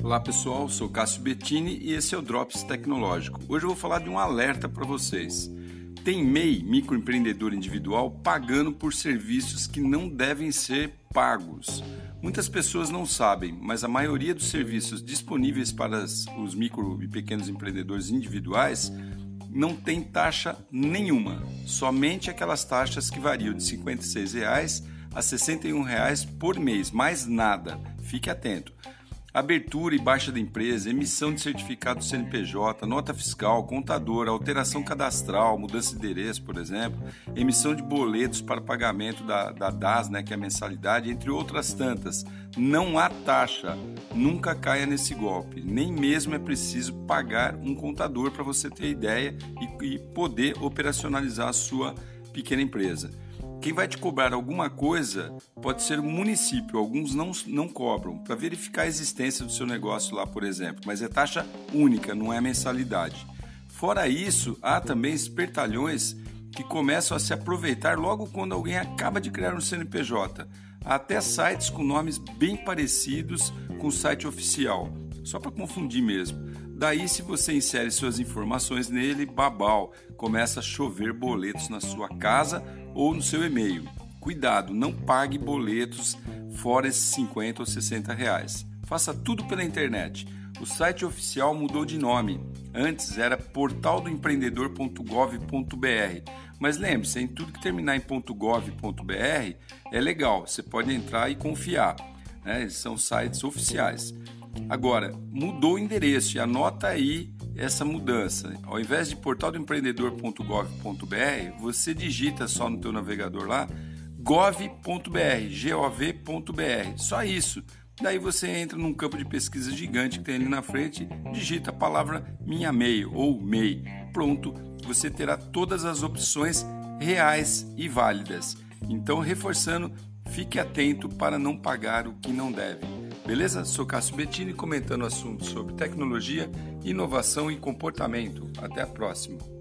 Olá pessoal, sou Cássio Bettini e esse é o Drops Tecnológico. Hoje eu vou falar de um alerta para vocês. Tem MEI, microempreendedor individual, pagando por serviços que não devem ser pagos. Muitas pessoas não sabem, mas a maioria dos serviços disponíveis para os micro e pequenos empreendedores individuais não tem taxa nenhuma, somente aquelas taxas que variam de 56 reais a 61 reais por mês, mais nada. Fique atento abertura e baixa da empresa, emissão de certificado CNPJ, nota fiscal, contador, alteração cadastral, mudança de endereço, por exemplo, emissão de boletos para pagamento da, da DAS, né, que é a mensalidade, entre outras tantas. Não há taxa, nunca caia nesse golpe. Nem mesmo é preciso pagar um contador para você ter ideia e, e poder operacionalizar a sua pequena empresa. Quem vai te cobrar alguma coisa pode ser o município, alguns não, não cobram, para verificar a existência do seu negócio lá, por exemplo, mas é taxa única, não é mensalidade. Fora isso, há também espertalhões que começam a se aproveitar logo quando alguém acaba de criar um CNPJ. Há até sites com nomes bem parecidos com o site oficial, só para confundir mesmo. Daí, se você insere suas informações nele, babau, começa a chover boletos na sua casa ou no seu e-mail. Cuidado, não pague boletos fora esses 50 ou 60 reais. Faça tudo pela internet. O site oficial mudou de nome. Antes era portaldoempreendedor.gov.br. Mas lembre-se, em tudo que terminar em .gov.br é legal, você pode entrar e confiar. Né? São sites oficiais. Agora, mudou o endereço anota aí essa mudança. Ao invés de portaldoempreendedor.gov.br, você digita só no teu navegador lá gov.br, gov.br. Só isso. Daí você entra num campo de pesquisa gigante que tem ali na frente, digita a palavra minha MEI ou MEI. Pronto, você terá todas as opções reais e válidas. Então, reforçando, fique atento para não pagar o que não deve. Beleza? Sou Cássio Bettini comentando assuntos sobre tecnologia, inovação e comportamento. Até a próxima.